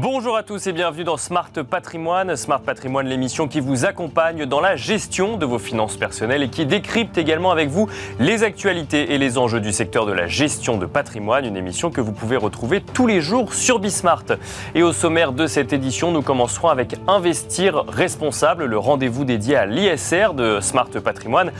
Bonjour à tous et bienvenue dans Smart Patrimoine. Smart Patrimoine, l'émission qui vous accompagne dans la gestion de vos finances personnelles et qui décrypte également avec vous les actualités et les enjeux du secteur de la gestion de patrimoine. Une émission que vous pouvez retrouver tous les jours sur Bismart. Et au sommaire de cette édition, nous commencerons avec Investir responsable, le rendez-vous dédié à l'ISR de Smart Patrimoine.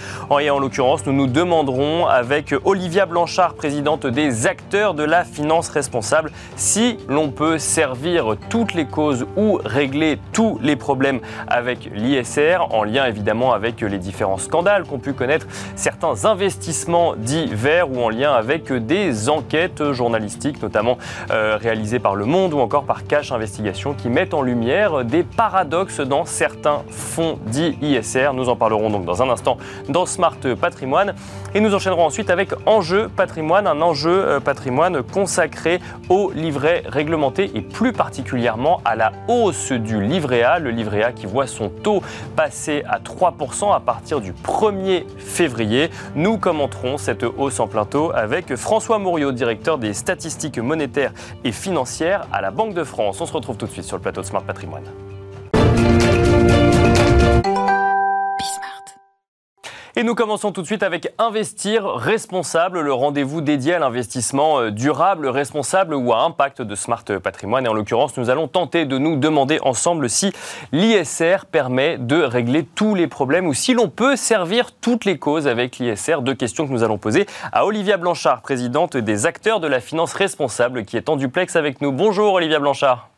Et en l'occurrence, nous nous demanderons avec Olivia Blanchard, présidente des acteurs de la finance responsable, si l'on peut servir toutes les causes ou régler tous les problèmes avec l'ISR, en lien évidemment avec les différents scandales qu'ont pu connaître certains investissements divers ou en lien avec des enquêtes journalistiques, notamment euh, réalisées par Le Monde ou encore par Cash Investigation, qui mettent en lumière des paradoxes dans certains fonds dits ISR. Nous en parlerons donc dans un instant dans Smart Patrimoine. Et nous enchaînerons ensuite avec Enjeu Patrimoine, un enjeu euh, patrimoine consacré au livret réglementé et plus particulièrement à la hausse du livret A, le livret A qui voit son taux passer à 3% à partir du 1er février. Nous commenterons cette hausse en plein taux avec François Mouriot, directeur des statistiques monétaires et financières à la Banque de France. On se retrouve tout de suite sur le plateau de Smart Patrimoine. Et nous commençons tout de suite avec Investir responsable, le rendez-vous dédié à l'investissement euh, durable, responsable ou à impact de Smart Patrimoine. Et en l'occurrence, nous allons tenter de nous demander ensemble si l'ISR permet de régler tous les problèmes ou si l'on peut servir toutes les causes avec l'ISR. Deux questions que nous allons poser à Olivia Blanchard, présidente des acteurs de la finance responsable, qui est en duplex avec nous. Bonjour Olivia Blanchard.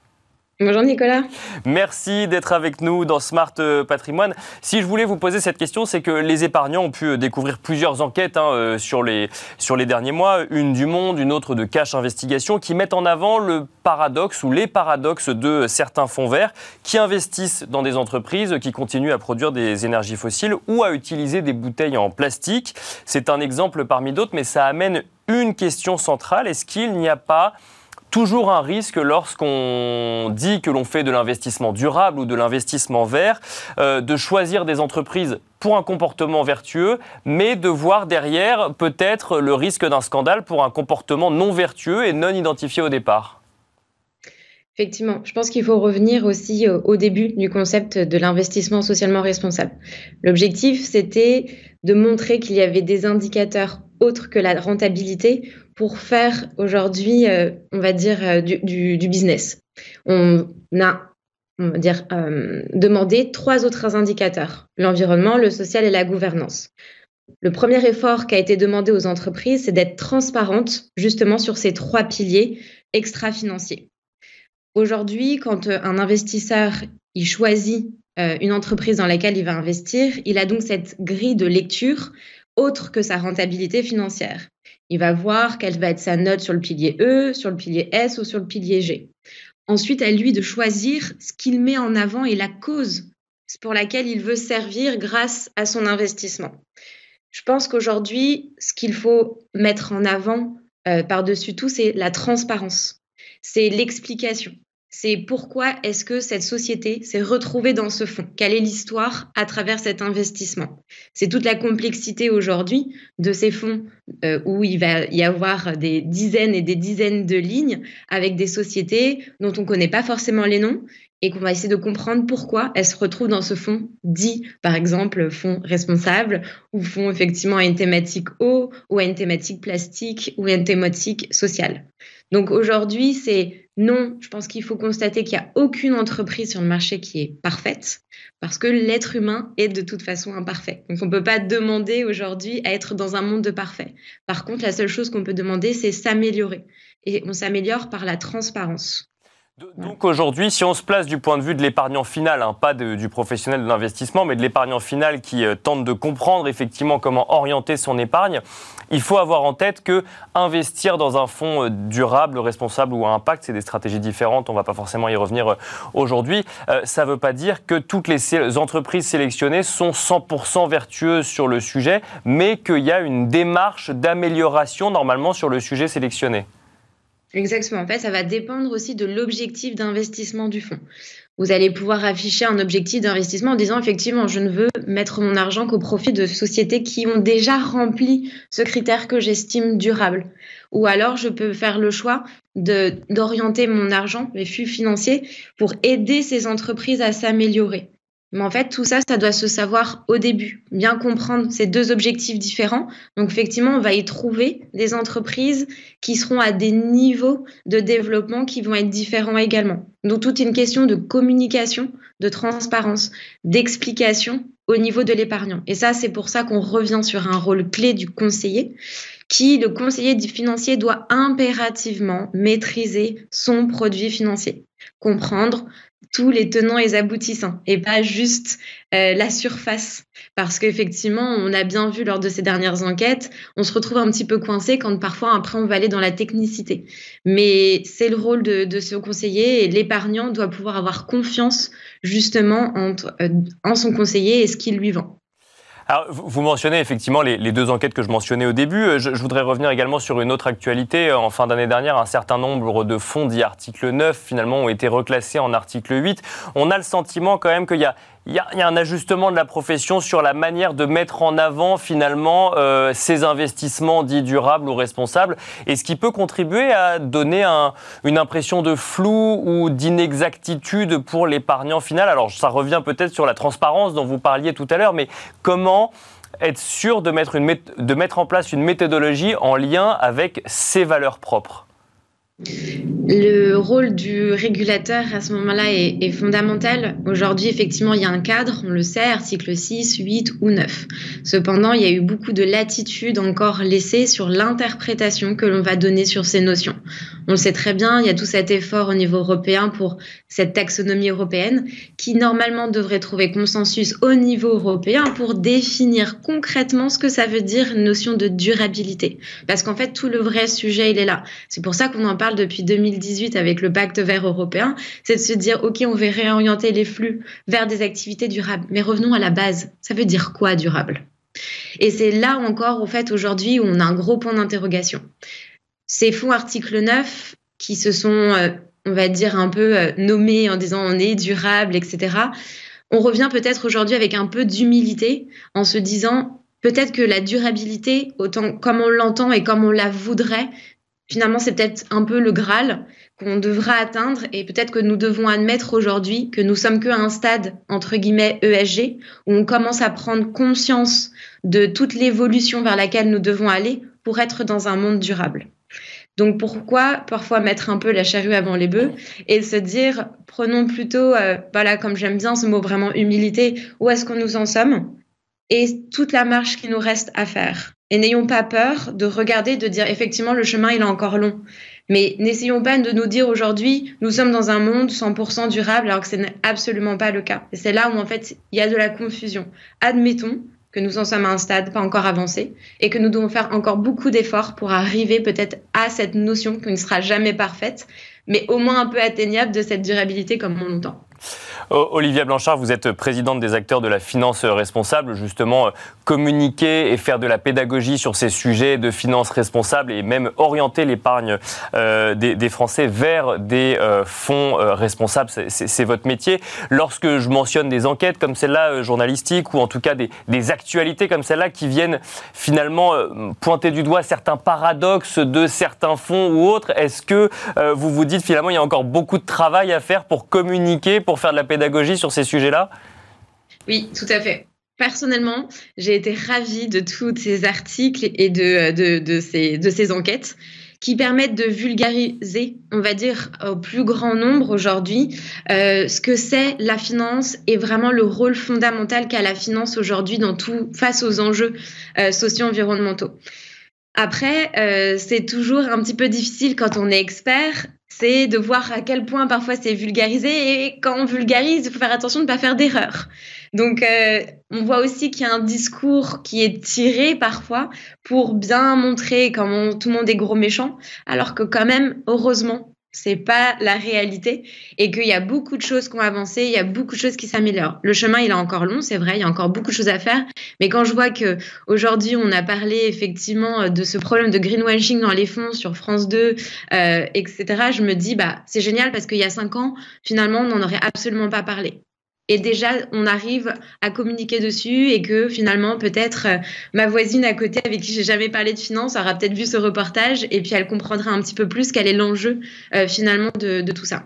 Bonjour Nicolas. Merci d'être avec nous dans Smart euh, Patrimoine. Si je voulais vous poser cette question, c'est que les épargnants ont pu euh, découvrir plusieurs enquêtes hein, euh, sur, les, sur les derniers mois, une du Monde, une autre de Cash Investigation, qui mettent en avant le paradoxe ou les paradoxes de certains fonds verts qui investissent dans des entreprises qui continuent à produire des énergies fossiles ou à utiliser des bouteilles en plastique. C'est un exemple parmi d'autres, mais ça amène une question centrale. Est-ce qu'il n'y a pas toujours un risque lorsqu'on dit que l'on fait de l'investissement durable ou de l'investissement vert, euh, de choisir des entreprises pour un comportement vertueux, mais de voir derrière peut-être le risque d'un scandale pour un comportement non vertueux et non identifié au départ. Effectivement, je pense qu'il faut revenir aussi euh, au début du concept de l'investissement socialement responsable. L'objectif, c'était de montrer qu'il y avait des indicateurs autres que la rentabilité pour faire aujourd'hui, euh, on va dire, euh, du, business. On a, on va dire, euh, demandé trois autres indicateurs, l'environnement, le social et la gouvernance. Le premier effort qui a été demandé aux entreprises, c'est d'être transparentes justement sur ces trois piliers extra-financiers. Aujourd'hui, quand un investisseur il choisit une entreprise dans laquelle il va investir, il a donc cette grille de lecture autre que sa rentabilité financière. Il va voir quelle va être sa note sur le pilier E, sur le pilier S ou sur le pilier G. Ensuite, à lui de choisir ce qu'il met en avant et la cause pour laquelle il veut servir grâce à son investissement. Je pense qu'aujourd'hui, ce qu'il faut mettre en avant euh, par-dessus tout, c'est la transparence, c'est l'explication c'est pourquoi est-ce que cette société s'est retrouvée dans ce fonds Quelle est l'histoire à travers cet investissement? C'est toute la complexité aujourd'hui de ces fonds euh, où il va y avoir des dizaines et des dizaines de lignes avec des sociétés dont on ne connaît pas forcément les noms et qu'on va essayer de comprendre pourquoi elles se retrouvent dans ce fonds dit, par exemple, fonds responsable ou fonds effectivement à une thématique eau ou à une thématique plastique ou à une thématique sociale. Donc aujourd'hui, c'est non, je pense qu'il faut constater qu'il n'y a aucune entreprise sur le marché qui est parfaite parce que l'être humain est de toute façon imparfait. Donc on ne peut pas demander aujourd'hui à être dans un monde de parfait. Par contre, la seule chose qu'on peut demander, c'est s'améliorer. Et on s'améliore par la transparence. Donc aujourd'hui, si on se place du point de vue de l'épargnant final, hein, pas du professionnel de l'investissement, mais de l'épargnant final qui euh, tente de comprendre effectivement comment orienter son épargne, il faut avoir en tête que investir dans un fonds euh, durable, responsable ou à impact, c'est des stratégies différentes. On ne va pas forcément y revenir euh, aujourd'hui. ça ne veut pas dire que toutes les entreprises sélectionnées sont 100% vertueuses sur le sujet, mais qu'il y a une démarche d'amélioration normalement sur le sujet sélectionné. Exactement. En fait, ça va dépendre aussi de l'objectif d'investissement du fonds. vous allez pouvoir afficher un objectif d'investissement en disant effectivement, je ne veux mettre mon argent qu'au profit de sociétés qui ont déjà rempli ce critère que j'estime durable. Ou alors, je peux faire le choix d'orienter mon argent, mes flux financiers, pour aider ces entreprises à s'améliorer. Mais en fait, tout ça, ça doit se savoir au début, bien comprendre ces deux objectifs différents. Donc, effectivement, on va y trouver des entreprises qui seront à des niveaux de développement qui vont être différents également. Donc, toute une question de communication, de transparence, d'explication au niveau de l'épargnant. Et ça, c'est pour ça qu'on revient sur un rôle clé du conseiller, qui, le conseiller financier, doit impérativement maîtriser son produit financier, comprendre tous les tenants et aboutissants et pas juste euh, la surface. Parce qu'effectivement, on a bien vu lors de ces dernières enquêtes, on se retrouve un petit peu coincé quand parfois après on va aller dans la technicité. Mais c'est le rôle de, ce conseiller et l'épargnant doit pouvoir avoir confiance justement euh, en son conseiller et ce qu'il lui vend. Vous mentionnez effectivement les, deux enquêtes que je mentionnais au début. Euh, je, voudrais revenir également sur une autre actualité. Euh, en fin d'année dernière, un certain nombre de fonds dits article 9 finalement ont été reclassés en article 8. On a le sentiment quand même qu'il y a il y, a, un ajustement de la profession sur la manière de mettre en avant finalement euh, ces investissements dits durables ou responsables, et ce qui peut contribuer à donner une impression de flou ou d'inexactitude pour l'épargnant final. Alors ça revient peut-être sur la transparence dont vous parliez tout à l'heure, mais comment être sûr de mettre, une, de mettre en place une méthodologie en lien avec ses valeurs propres? Le rôle du régulateur à ce moment-là est, fondamental. Aujourd'hui, effectivement, il y a un cadre, on le sait, article 6, 8 ou 9. Cependant, il y a eu beaucoup de latitude encore laissée sur l'interprétation que l'on va donner sur ces notions. On le sait très bien, il y a tout cet effort au niveau européen pour cette taxonomie européenne qui normalement devrait trouver consensus au niveau européen pour définir concrètement ce que ça veut dire une notion de durabilité. Parce qu'en fait, tout le vrai sujet, il est là. C'est pour ça qu'on en parle depuis 2018 avec le pacte vert européen, c'est de se dire, OK, on va réorienter les flux vers des activités durables. Mais revenons à la base. Ça veut dire quoi durable? Et c'est là encore, au fait, aujourd'hui, où on a un gros point d'interrogation. Ces fonds article 9 qui se sont, euh, on va dire, un peu euh, nommés en disant on est durable, etc. On revient peut-être aujourd'hui avec un peu d'humilité en se disant peut-être que la durabilité, autant comme on l'entend et comme on la voudrait, finalement, c'est peut-être un peu le Graal qu'on devra atteindre et peut-être que nous devons admettre aujourd'hui que nous sommes qu'à un stade, entre guillemets, ESG, où on commence à prendre conscience de toute l'évolution vers laquelle nous devons aller pour être dans un monde durable. Donc pourquoi parfois mettre un peu la charrue avant les bœufs et se dire prenons plutôt, euh, voilà comme j'aime bien ce mot vraiment humilité, où est-ce que nous en sommes et toute la marche qui nous reste à faire. Et n'ayons pas peur de regarder, de dire effectivement le chemin il est encore long. Mais n'essayons pas de nous dire aujourd'hui nous sommes dans un monde 100% durable alors que ce n'est absolument pas le cas. Et c'est là où en fait il y a de la confusion. Admettons que nous en sommes à un stade pas encore avancé et que nous devons faire encore beaucoup d'efforts pour arriver peut-être à cette notion qui ne sera jamais parfaite, mais au moins un peu atteignable de cette durabilité comme on l'entend. Olivia Blanchard, vous êtes présidente des acteurs de la finance responsable, justement euh, communiquer et faire de la pédagogie sur ces sujets de finance responsable et même orienter l'épargne euh, des, Français vers des euh, fonds responsables, c'est votre métier. Lorsque je mentionne des enquêtes comme celle-là, journalistiques, ou en tout cas des, actualités comme celle-là qui viennent finalement pointer du doigt certains paradoxes de certains fonds ou autres, est-ce que vous vous dites finalement il y a encore beaucoup de travail à faire pour communiquer, faire de la pédagogie sur ces sujets-là? Oui, tout à fait. Personnellement, j'ai été ravie de tous ces articles et de, de, ces, de ces enquêtes qui permettent de vulgariser, on va dire, au plus grand nombre aujourd'hui, euh, ce que c'est la finance et vraiment le rôle fondamental qu'a la finance aujourd'hui dans tout face aux enjeux euh, socio-environnementaux. Après, euh, c'est toujours un petit peu difficile quand on est expert c'est de voir à quel point parfois c'est vulgarisé et quand on vulgarise, il faut faire attention de ne pas faire d'erreur. Donc, euh, on voit aussi qu'il y a un discours qui est tiré parfois pour bien montrer comment tout le monde est gros méchant, alors que quand même, heureusement, c'est pas la réalité et qu'il y a beaucoup de choses qui ont avancé, il y a beaucoup de choses qui s'améliorent. Le chemin, il est encore long, c'est vrai, il y a encore beaucoup de choses à faire, mais quand je vois que aujourd'hui on a parlé effectivement de ce problème de greenwashing dans les fonds sur France 2, euh, etc., je me dis bah c'est génial parce qu'il y a cinq ans, finalement, on n'en aurait absolument pas parlé et déjà on arrive à communiquer dessus et que finalement peut-être euh, ma voisine à côté avec qui j'ai jamais parlé de finance aura peut-être vu ce reportage et puis elle comprendra un petit peu plus quel est l'enjeu euh, finalement de tout ça.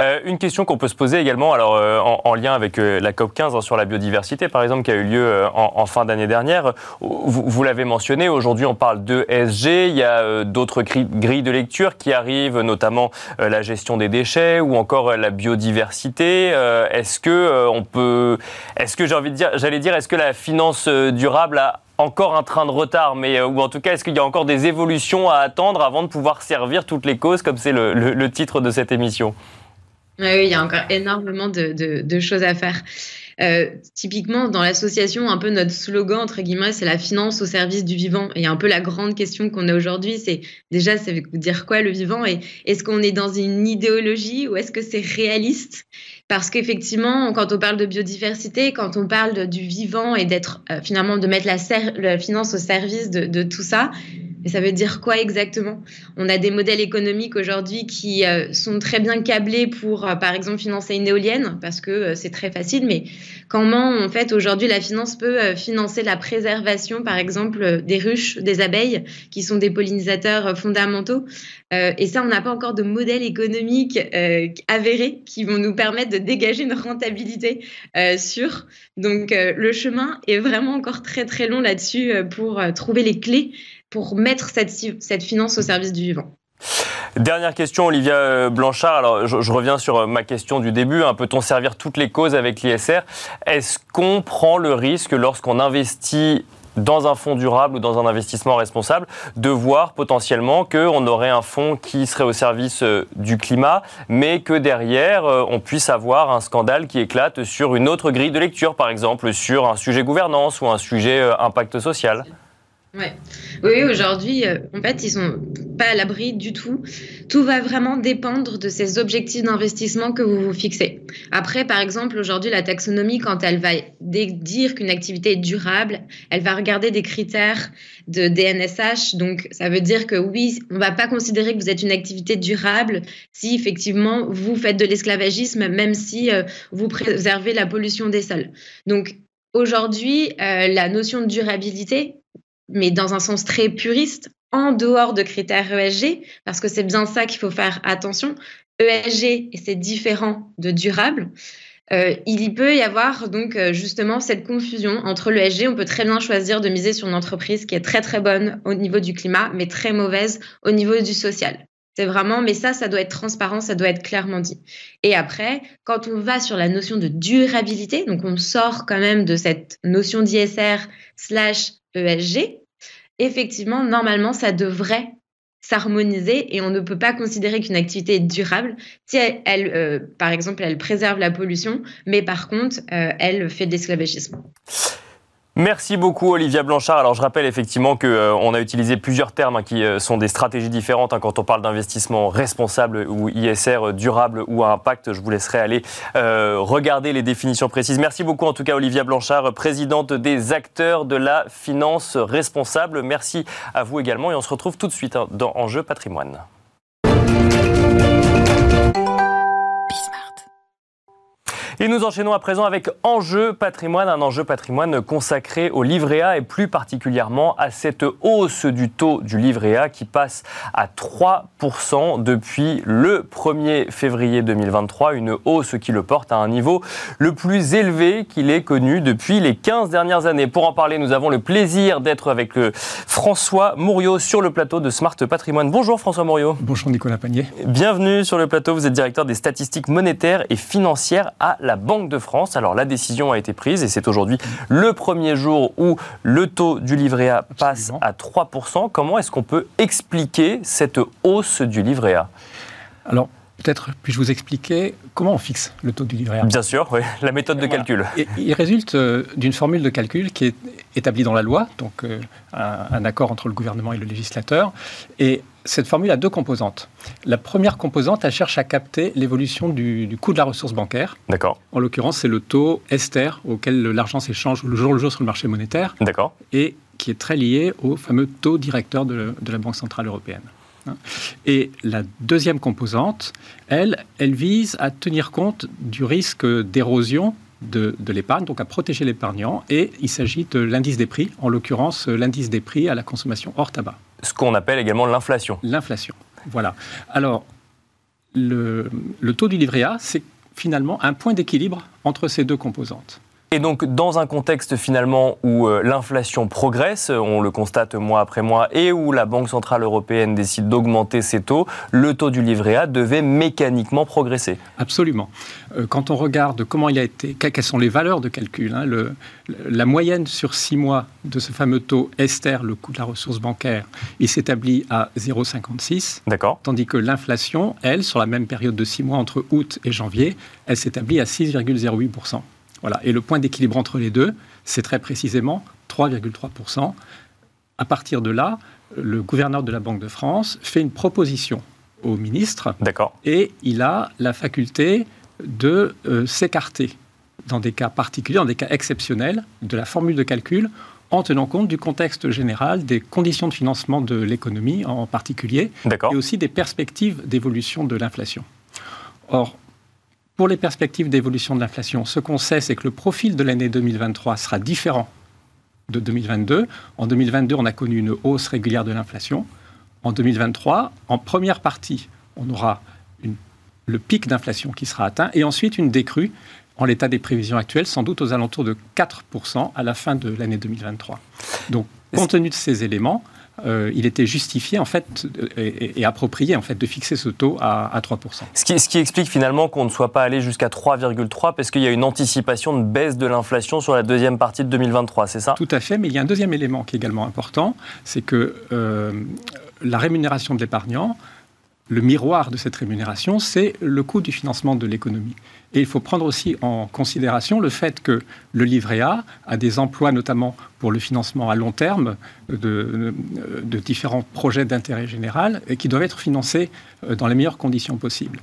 Euh, une question qu'on peut se poser également, alors euh, en, lien avec euh, la COP 15 hein, sur la biodiversité, par exemple, qui a eu lieu en, fin d'année dernière. Vous, l'avez mentionné, aujourd'hui on parle de SG, il y a d'autres grilles de lecture qui arrivent, notamment la gestion des déchets ou encore la biodiversité. est-ce que on peut, est-ce que j'ai envie de dire, j'allais dire, est-ce que la finance durable a encore un train de retard, mais ou en tout cas, est-ce qu'il y a encore des évolutions à attendre avant de pouvoir servir toutes les causes, comme c'est le titre de cette émission? Oui, il y a encore énormément de, choses à faire. Euh, typiquement, dans l'association, un peu notre slogan, entre guillemets, c'est la finance au service du vivant. Et un peu la grande question qu'on a aujourd'hui, c'est déjà, ça veut dire quoi le vivant? Et est-ce qu'on est dans une idéologie ou est-ce que c'est réaliste? Parce qu'effectivement, quand on parle de biodiversité, quand on parle du vivant et d'être euh, finalement de mettre la, finance au service de tout ça, et ça veut dire quoi exactement? On a des modèles économiques aujourd'hui qui euh, sont très bien câblés pour, euh, par exemple, financer une éolienne, parce que euh, c'est très facile, mais comment, en fait, aujourd'hui, la finance peut financer la préservation, par exemple, des ruches, des abeilles, qui sont des pollinisateurs fondamentaux? Et ça, on n'a pas encore de modèle économique avéré qui vont nous permettre de dégager une rentabilité sûre. Donc, le chemin est vraiment encore très, très long là-dessus pour trouver les clés pour mettre cette, cette finance au service du vivant. Dernière question, Olivia euh, Blanchard. Alors, je, reviens sur euh, ma question du début. Hein. Peut-on servir toutes les causes avec l'ISR? Est-ce qu'on prend le risque, lorsqu'on investit dans un fonds durable ou dans un investissement responsable, de voir potentiellement qu'on aurait un fonds qui serait au service euh, du climat, mais que derrière, on puisse avoir un scandale qui éclate sur une autre grille de lecture, par exemple, sur un sujet gouvernance ou un sujet impact social? Ouais. Oui, aujourd'hui, euh, en fait, ils sont pas à l'abri du tout. Tout va vraiment dépendre de ces objectifs d'investissement que vous vous fixez. Après, par exemple, aujourd'hui, la taxonomie, quand elle va dire qu'une activité est durable, elle va regarder des critères de DNSH. Donc, ça veut dire que oui, on va pas considérer que vous êtes une activité durable si effectivement vous faites de l'esclavagisme, même si euh, vous préservez la pollution des sols. Donc, Aujourd'hui, euh, la notion de durabilité, mais dans un sens très puriste, en dehors de critères ESG, parce que c'est bien ça qu'il faut faire attention. ESG, et c'est différent de durable. Euh, il y peut y avoir donc euh, justement cette confusion entre l'ESG. On peut très bien choisir de miser sur une entreprise qui est très très bonne au niveau du climat, mais très mauvaise au niveau du social. C'est vraiment, mais ça, ça doit être transparent, ça doit être clairement dit. Et après, quand on va sur la notion de durabilité, donc on sort quand même de cette notion d'ISR slash ESG, effectivement, normalement, ça devrait s'harmoniser et on ne peut pas considérer qu'une activité est durable si elle, euh, par exemple, elle préserve la pollution, mais par contre, euh, elle fait de l'esclavagisme. Merci beaucoup Olivia Blanchard. Alors je rappelle effectivement qu'on euh, a utilisé plusieurs termes hein, qui euh, sont des stratégies différentes hein, quand on parle d'investissement responsable ou ISR durable ou à impact. Je vous laisserai aller euh, regarder les définitions précises. Merci beaucoup en tout cas Olivia Blanchard, présidente des acteurs de la finance responsable. Merci à vous également et on se retrouve tout de suite hein, dans Enjeu patrimoine. Et nous enchaînons à présent avec Enjeu patrimoine, un enjeu patrimoine consacré au livret A et plus particulièrement à cette hausse du taux du livret A qui passe à 3% depuis le 1er février 2023, une hausse qui le porte à un niveau le plus élevé qu'il ait connu depuis les 15 dernières années. Pour en parler, nous avons le plaisir d'être avec François Mouriot sur le plateau de Smart Patrimoine. Bonjour François Mouriot. Bonjour Nicolas Panier. Bienvenue sur le plateau, vous êtes directeur des statistiques monétaires et financières à la Banque de France. Alors la décision a été prise et c'est aujourd'hui le premier jour où le taux du livret A passe à 3%. Comment est-ce qu'on peut expliquer cette hausse du livret A? Alors Peut-être puis-je vous expliquer comment on fixe le taux du livret A Bien sûr, oui. la méthode de calcul. il résulte euh, d'une formule de calcul qui est établie dans la loi, donc euh, un, accord entre le gouvernement et le législateur. Et cette formule a deux composantes. La première composante, elle cherche à capter l'évolution du, coût de la ressource bancaire. D'accord. En l'occurrence, c'est le taux Esther auquel l'argent s'échange le jour le jour sur le marché monétaire. D'accord. Et qui est très lié au fameux taux directeur de la Banque Centrale Européenne. Hein. Et la deuxième composante, elle, elle vise à tenir compte du risque d'érosion de, l'épargne, donc à protéger l'épargnant. Et il s'agit de l'indice des prix, en l'occurrence l'indice des prix à la consommation hors tabac. Ce qu'on appelle également l'inflation. L'inflation, voilà. Alors, le, le taux du livret A, c'est finalement un point d'équilibre entre ces deux composantes. Et donc, dans un contexte finalement où euh, l'inflation progresse, on le constate mois après mois, et où la Banque Centrale Européenne décide d'augmenter ses taux, le taux du livret A devait mécaniquement progresser. Absolument. Euh, quand on regarde comment il a été, quelles sont les valeurs de calcul, hein, le, la moyenne sur six mois de ce fameux taux Esther, le coût de la ressource bancaire, il s'établit à 0,56. D'accord. Tandis que l'inflation, elle, sur la même période de six mois entre août et janvier, elle s'établit à 6,08%. Voilà. Et le point d'équilibre entre les deux, c'est très précisément 3,3%. À partir de là, le gouverneur de la Banque de France fait une proposition au ministre. D'accord. Et il a la faculté de euh, s'écarter dans des cas particuliers, dans des cas exceptionnels, de la formule de calcul en tenant compte du contexte général, des conditions de financement de l'économie en particulier, et aussi des perspectives d'évolution de l'inflation. Or, pour les perspectives d'évolution de l'inflation, ce qu'on sait, c'est que le profil de l'année 2023 sera différent de 2022. En 2022, on a connu une hausse régulière de l'inflation. En 2023, en première partie, on aura le pic d'inflation qui sera atteint et ensuite une décrue en l'état des prévisions actuelles, sans doute aux alentours de 4% à la fin de l'année 2023. Donc, compte tenu de ces éléments, euh, il était justifié en fait et, approprié en fait de fixer ce taux à, 3%. Ce qui, ce qui, explique finalement qu'on ne soit pas allé jusqu'à 3,3% parce qu'il y a une anticipation de baisse de l'inflation sur la deuxième partie de 2023, c'est ça? Tout à fait, mais il y a un deuxième élément qui est également important, c'est que euh, la rémunération de l'épargnant, le miroir de cette rémunération, c'est le coût du financement de l'économie. Et il faut prendre aussi en considération le fait que le livret A a des emplois, notamment pour le financement à long terme de, différents projets d'intérêt général, qui doivent être financés euh, dans les meilleures conditions possibles.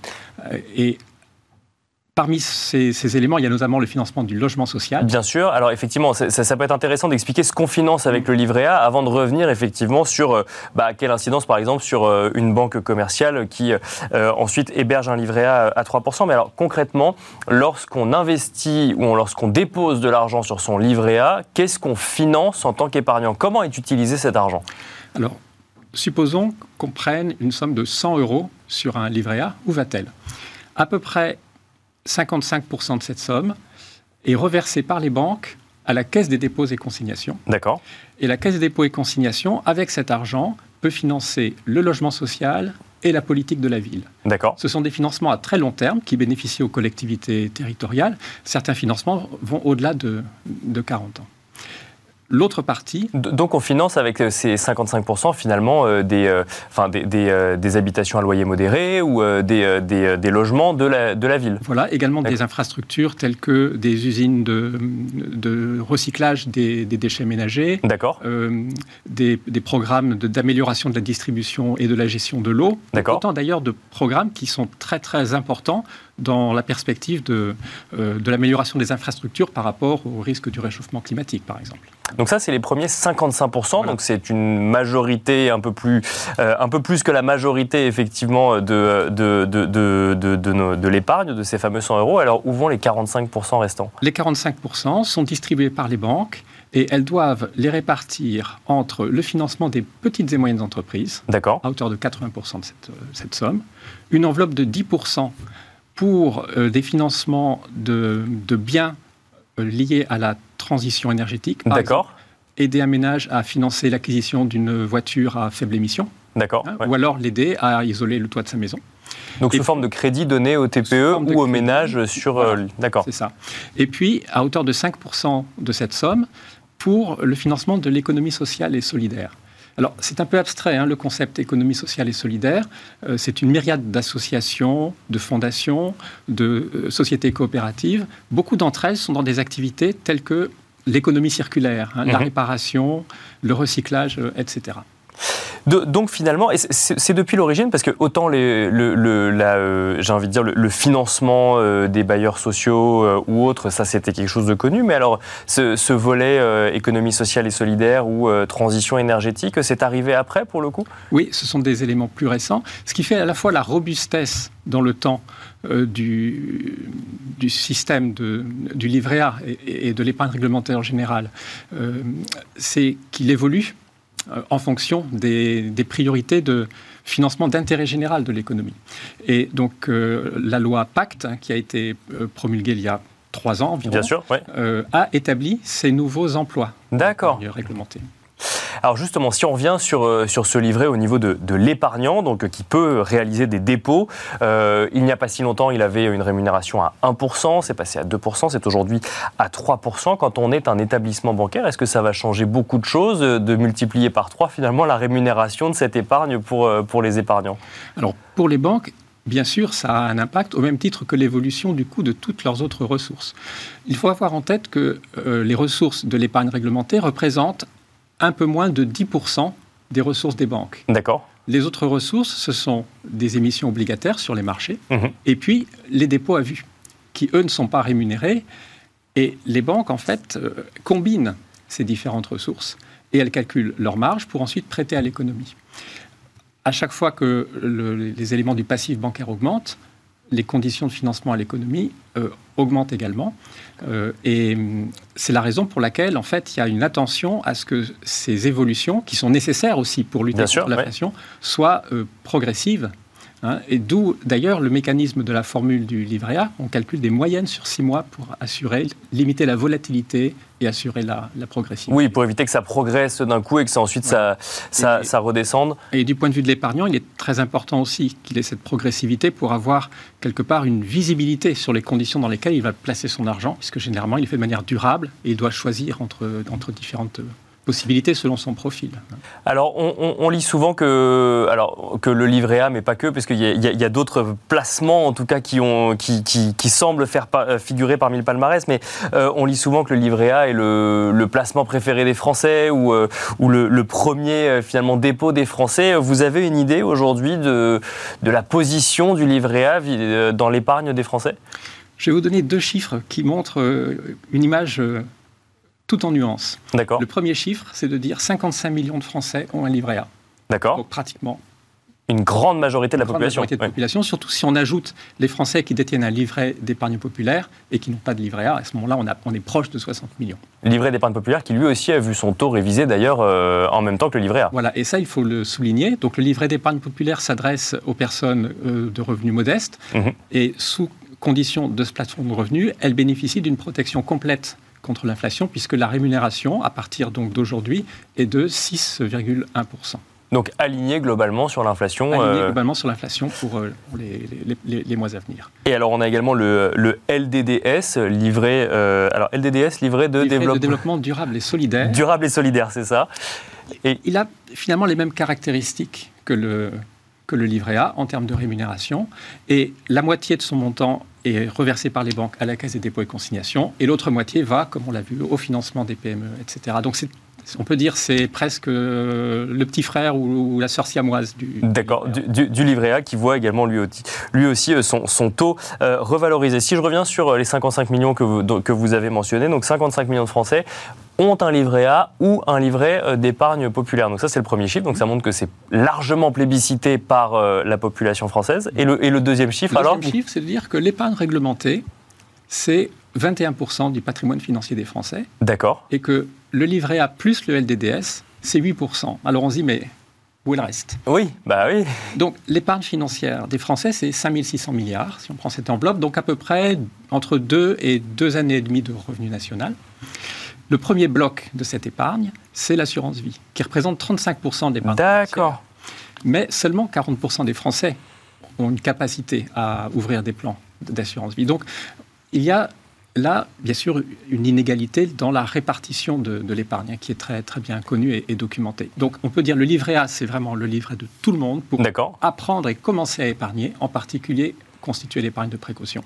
Parmi ces, éléments, il y a notamment le financement du logement social. Bien sûr. Alors effectivement, ça, peut être intéressant d'expliquer ce qu'on finance avec le livret A avant de revenir effectivement sur euh, bah, quelle incidence, par exemple, sur euh, une banque commerciale qui euh, ensuite héberge un livret A à 3%. Mais alors concrètement, lorsqu'on investit ou lorsqu'on dépose de l'argent sur son livret A, qu'est-ce qu'on finance en tant qu'épargnant? Comment est utilisé cet argent? Alors, supposons qu'on prenne une somme de 100 euros sur un livret A. Où va-t-elle? À peu près 55% de cette somme est reversée par les banques à la Caisse des dépôts et consignations. D'accord. Et la Caisse des dépôts et consignations, avec cet argent, peut financer le logement social et la politique de la ville. D'accord. Ce sont des financements à très long terme qui bénéficient aux collectivités territoriales. Certains financements vont au-delà de, de 40 ans. L'autre partie. Donc on finance avec euh, ces 55% finalement euh, des, euh, enfin, des, des, habitations à loyer modéré ou des, des, logements de la, de la ville. Voilà, également des infrastructures telles que des usines de, de recyclage des, déchets ménagers. D'accord. des, programmes d'amélioration de, la distribution et de la gestion de l'eau. D'accord. Autant d'ailleurs de programmes qui sont très très importants dans la perspective de, de l'amélioration des infrastructures par rapport au risque du réchauffement climatique, par exemple. Donc ça, c'est les premiers 55%. Donc c'est une majorité un peu plus, euh, un peu plus que la majorité effectivement de, de, de, de, de l'épargne, de ces fameux 100 euros. Alors où vont les 45% restants? Les 45% sont distribués par les banques et elles doivent les répartir entre le financement des petites et moyennes entreprises, à hauteur de 80% de cette, cette, somme, une enveloppe de 10% pour euh, des financements de, de biens liés à la transition énergétique. D'accord. Aider un ménage à financer l'acquisition d'une voiture à faible émission. D'accord. Hein, ou alors l'aider à isoler le toit de sa maison. Donc sous forme de crédit donné au TPE ou au ménage sur... Euh, d'accord. C'est ça. Et puis, à hauteur de 5% de cette somme, pour le financement de l'économie sociale et solidaire. Alors, c'est un peu abstrait, hein, le concept économie sociale et solidaire. Euh, c'est une myriade d'associations, de fondations, de euh, sociétés coopératives. Beaucoup d'entre elles sont dans des activités telles que l'économie circulaire, hein, la mhm. réparation, le recyclage, euh, etc donc finalement, c'est depuis l'origine, parce que autant le, euh, j'ai envie de dire, le, financement euh, des bailleurs sociaux euh, ou autres, ça c'était quelque chose de connu, mais alors ce, volet économie sociale et solidaire ou transition énergétique, c'est arrivé après pour le coup? Oui, ce sont des éléments plus récents, ce qui fait à la fois la robustesse dans le temps du, système du livret A et, de l'épargne réglementaire en général, c'est qu'il évolue en fonction des, priorités de financement d'intérêt général de l'économie. Et donc euh, la loi Pacte, hein, qui a été euh, promulguée il y a trois ans environ, a établi ces nouveaux emplois D'accord. réglementés. Alors justement, si on revient sur, euh, sur ce livret au niveau de, l'épargnant, donc qui peut réaliser des dépôts, euh, il n'y a pas si longtemps, il avait une rémunération à 1%, c'est passé à 2%, c'est aujourd'hui à 3%. Quand on est un établissement bancaire, est-ce que ça va changer beaucoup de choses euh, de multiplier par 3 finalement la rémunération de cette épargne pour, pour les épargnants? Alors pour les banques, Bien sûr, ça a un impact au même titre que l'évolution du coût de toutes leurs autres ressources. Il faut avoir en tête que les ressources de l'épargne réglementaire représentent un peu moins de 10% des ressources des banques. D'accord. Les autres ressources, ce sont des émissions obligataires sur les marchés mhm. et puis les dépôts à vue, qui eux ne sont pas rémunérés. Et les banques, en fait, euh, combinent ces différentes ressources et elles calculent leur marge pour ensuite prêter à l'économie. À chaque fois que les éléments du passif bancaire augmentent, les conditions de financement à l'économie euh, augmentent également. Euh, et hum, c'est la raison pour laquelle, en fait, il y a une attention à ce que ces évolutions, qui sont nécessaires aussi pour lutter contre l'inflation, soient euh, progressives Hein, et d'où d'ailleurs le mécanisme de la formule du livret A. On calcule des moyennes sur six mois pour assurer, limiter la volatilité et assurer la, progression. Oui, pour éviter que ça progresse d'un coup et que ça, ensuite ça, ça, ça, redescende. Et du point de vue de l'épargnant, il est très important aussi qu'il ait cette progressivité pour avoir quelque part une visibilité sur les conditions dans lesquelles il va placer son argent, puisque généralement il est fait de manière durable et il doit choisir entre, entre différentes possibilités selon son profil. Alors, on, lit souvent que, alors, que le livret A, mais pas que, parce qu'il y a, d'autres placements, en tout cas, qui, ont, qui, qui, semblent faire euh, figurer parmi le palmarès, mais euh, on lit souvent que le livret A est le, placement préféré des Français ou, euh, ou le, premier, finalement, dépôt des Français. Vous avez une idée aujourd'hui de, de la position du livret A dans l'épargne des Français? Je vais vous donner deux chiffres qui montrent une image tout en nuances. D'accord. Le premier chiffre, c'est de dire 55 millions de Français ont un livret A. D'accord. Donc pratiquement. Une grande majorité de la population. Majorité de la population, surtout si on ajoute les Français qui détiennent un livret d'épargne populaire et qui n'ont pas de livret A. À ce moment-là, on, on, est proche de 60 millions. Livret d'épargne populaire qui lui aussi a vu son taux révisé d'ailleurs euh, en même temps que le livret A. Voilà, et ça, il faut le souligner. Donc le livret d'épargne populaire s'adresse aux personnes euh, de revenus modestes mhm. et sous condition de ce plafond de revenus, elle bénéficie d'une protection complète contre l'inflation, puisque la rémunération, à partir donc d'aujourd'hui, est de 6,1%. Donc aligné globalement sur l'inflation. Aligné euh, globalement sur l'inflation pour, euh, les, mois à venir. Et alors on a également le, LDDS, livré, euh, alors LDDS, livré de, développement... de développement durable et solidaire. Durable et solidaire, c'est ça. Et il a finalement les mêmes caractéristiques que le, que le livret A en termes de rémunération. Et la moitié de son montant est reversée par les banques à la Caisse des dépôts et consignations. Et l'autre moitié va, comme on l'a vu, au financement des PME, etc. Donc on peut dire c'est presque euh, le petit frère ou, la sœur siamoise du, D'accord, du, livret A qui voit également lui, lui aussi euh, son, son taux euh, revalorisé. Si je reviens sur les 55 millions que vous, que vous avez mentionnés, donc 55 millions de Français ont un livret A ou un livret d'épargne populaire. Donc ça, c'est le premier chiffre. Donc ça montre que c'est largement plébiscité par euh, la population française. Et le, et le deuxième chiffre, Le deuxième chiffre, c'est de dire que l'épargne réglementée, c'est 21% du patrimoine financier des Français. D'accord. Et que le livret A plus le LDDS, c'est 8%. Alors on se dit, mais où est le reste? Oui, bah oui. Donc l'épargne financière des Français, c'est 5600 milliards, si on prend cette enveloppe, donc à peu près entre 2 et 2 années et demie de revenu national. Le premier bloc de cette épargne, c'est l'assurance vie, qui représente 35% des épargne. D'accord. Mais seulement 40% des Français ont une capacité à ouvrir des plans d'assurance vie. Donc, il y a là, bien sûr, une inégalité dans la répartition de, l'épargne, hein, qui est très, très bien connue et, documentée. Donc, on peut dire le livret A, c'est vraiment le livret de tout le monde pour apprendre et commencer à épargner, en particulier constituer l'épargne de précaution.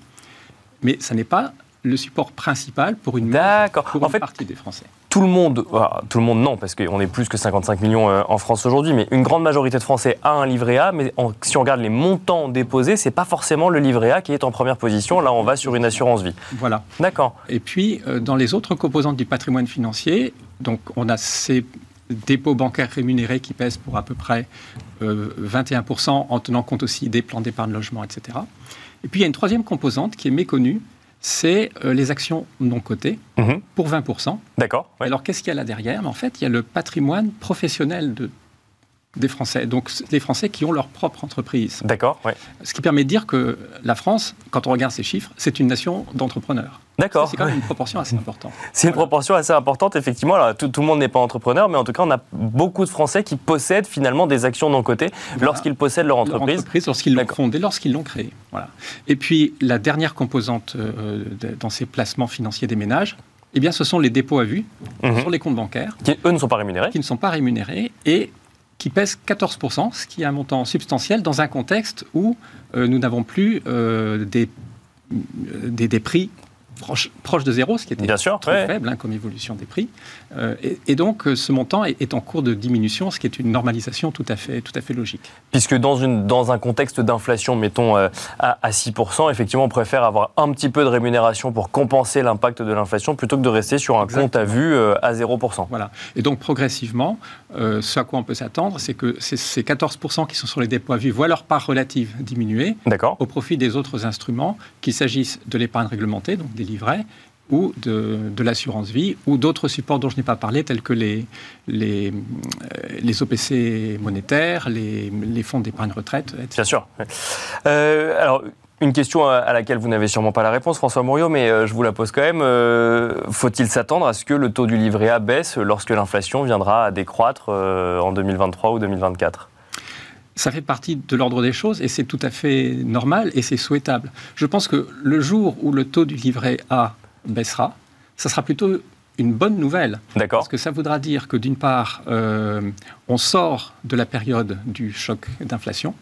Mais ça n'est pas le support principal pour une, pour en fait, partie des Français. Tout le monde, tout le monde non, parce qu'on est plus que 55 millions euh, en France aujourd'hui, mais une grande majorité de Français a un livret A, mais si on regarde les montants déposés, c'est pas forcément le livret A qui est en première position. Là, on va sur une assurance vie. Voilà. D'accord. Et puis, euh, dans les autres composantes du patrimoine financier, donc on a ces dépôts bancaires rémunérés qui pèsent pour à peu près 21%, euh, en tenant compte aussi des plans d'épargne logement, etc. Et puis il y a une troisième composante qui est méconnue, c'est euh, les actions non cotées mhm. pour 20%. D'accord. Alors qu'est-ce qu'il y a là derrière? En fait, il y a le patrimoine professionnel de, des Français, donc les Français qui ont leur propre entreprise. D'accord. Ce qui permet de dire que la France, quand on regarde ces chiffres, c'est une nation d'entrepreneurs. D'accord. C'est quand même une proportion assez importante. C'est une proportion assez importante, effectivement. Alors, tout, le monde n'est pas entrepreneur, mais en tout cas, on a beaucoup de Français qui possèdent finalement des actions non cotées lorsqu'ils possèdent leur entreprise. Leur entreprise lorsqu'ils l'ont fondée, lorsqu'ils l'ont créée. Voilà. Et puis, la dernière composante euh, dans ces placements financiers des ménages, eh bien, ce sont les dépôts à vue mhm. sur les comptes bancaires. Qui, eux, ne sont pas rémunérés. Qui ne sont pas rémunérés et qui pèsent 14%, ce qui est un montant substantiel dans un contexte où euh, nous n'avons plus euh, des, des, des, prix proche, de zéro, ce qui était Bien sûr, très faible hein, comme évolution des prix. Euh, et, donc, euh, ce montant est, en cours de diminution, ce qui est une normalisation tout à fait, tout à fait logique. Puisque dans, une, dans un contexte d'inflation, mettons, euh, à, 6%, effectivement, on préfère avoir un petit peu de rémunération pour compenser l'impact de l'inflation plutôt que de rester sur un compte à vue à 0%. Voilà. Et donc, progressivement, ce à quoi on peut s'attendre, c'est que ces, 14% qui sont sur les dépôts à vue voient leur part relative diminuer au profit des autres instruments, qu'il s'agisse de l'épargne réglementée, donc des livrets ou de, l'assurance vie, ou d'autres supports dont je n'ai pas parlé, tels que les, les, euh, les OPC monétaires, les, les fonds d'épargne retraite, etc. Bien sûr. Euh, alors, une question à laquelle vous n'avez sûrement pas la réponse, François Mouriot, mais euh, je vous la pose quand même. Faut-il s'attendre à ce que le taux du livret A baisse lorsque l'inflation viendra à décroître en 2023 ou 2024 ça fait partie de l'ordre des choses et c'est tout à fait normal et c'est souhaitable. Je pense que le jour où le taux du livret A baissera, ça sera plutôt une bonne nouvelle. D'accord. Parce que ça voudra dire que d'une part, euh, on sort de la période du choc d'inflation.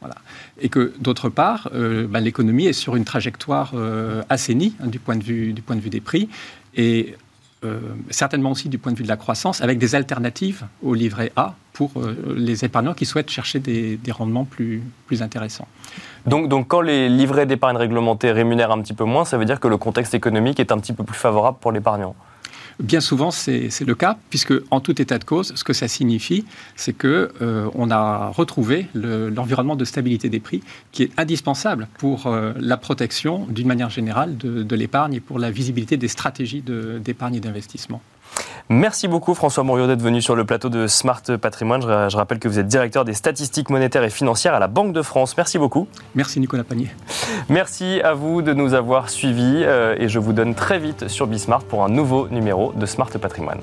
Voilà. Et que d'autre part, euh, bah, l'économie est sur une trajectoire euh, assainie hein, du, point de vue, du point de vue des prix. Et euh, certainement aussi du point de vue de la croissance, avec des alternatives au livret A pour euh, les épargnants qui souhaitent chercher des, rendements plus, plus intéressants. Donc, donc quand les livrets d'épargne réglementés rémunèrent un petit peu moins, ça veut dire que le contexte économique est un petit peu plus favorable pour l'épargnant Bien souvent, c'est le cas, puisque en tout état de cause, ce que ça signifie, c'est que euh, on a retrouvé l'environnement de stabilité des prix qui est indispensable pour euh, la protection, d'une manière générale, de, de l'épargne et pour la visibilité des stratégies d'épargne et d'investissement. Merci beaucoup François Mouriot d'être venu sur le plateau de Smart Patrimoine. Je, rappelle que vous êtes directeur des statistiques monétaires et financières à la Banque de France. Merci beaucoup. Merci Nicolas Panier. Merci à vous de nous avoir suivis euh, et je vous donne très vite sur Bismart pour un nouveau numéro de Smart Patrimoine.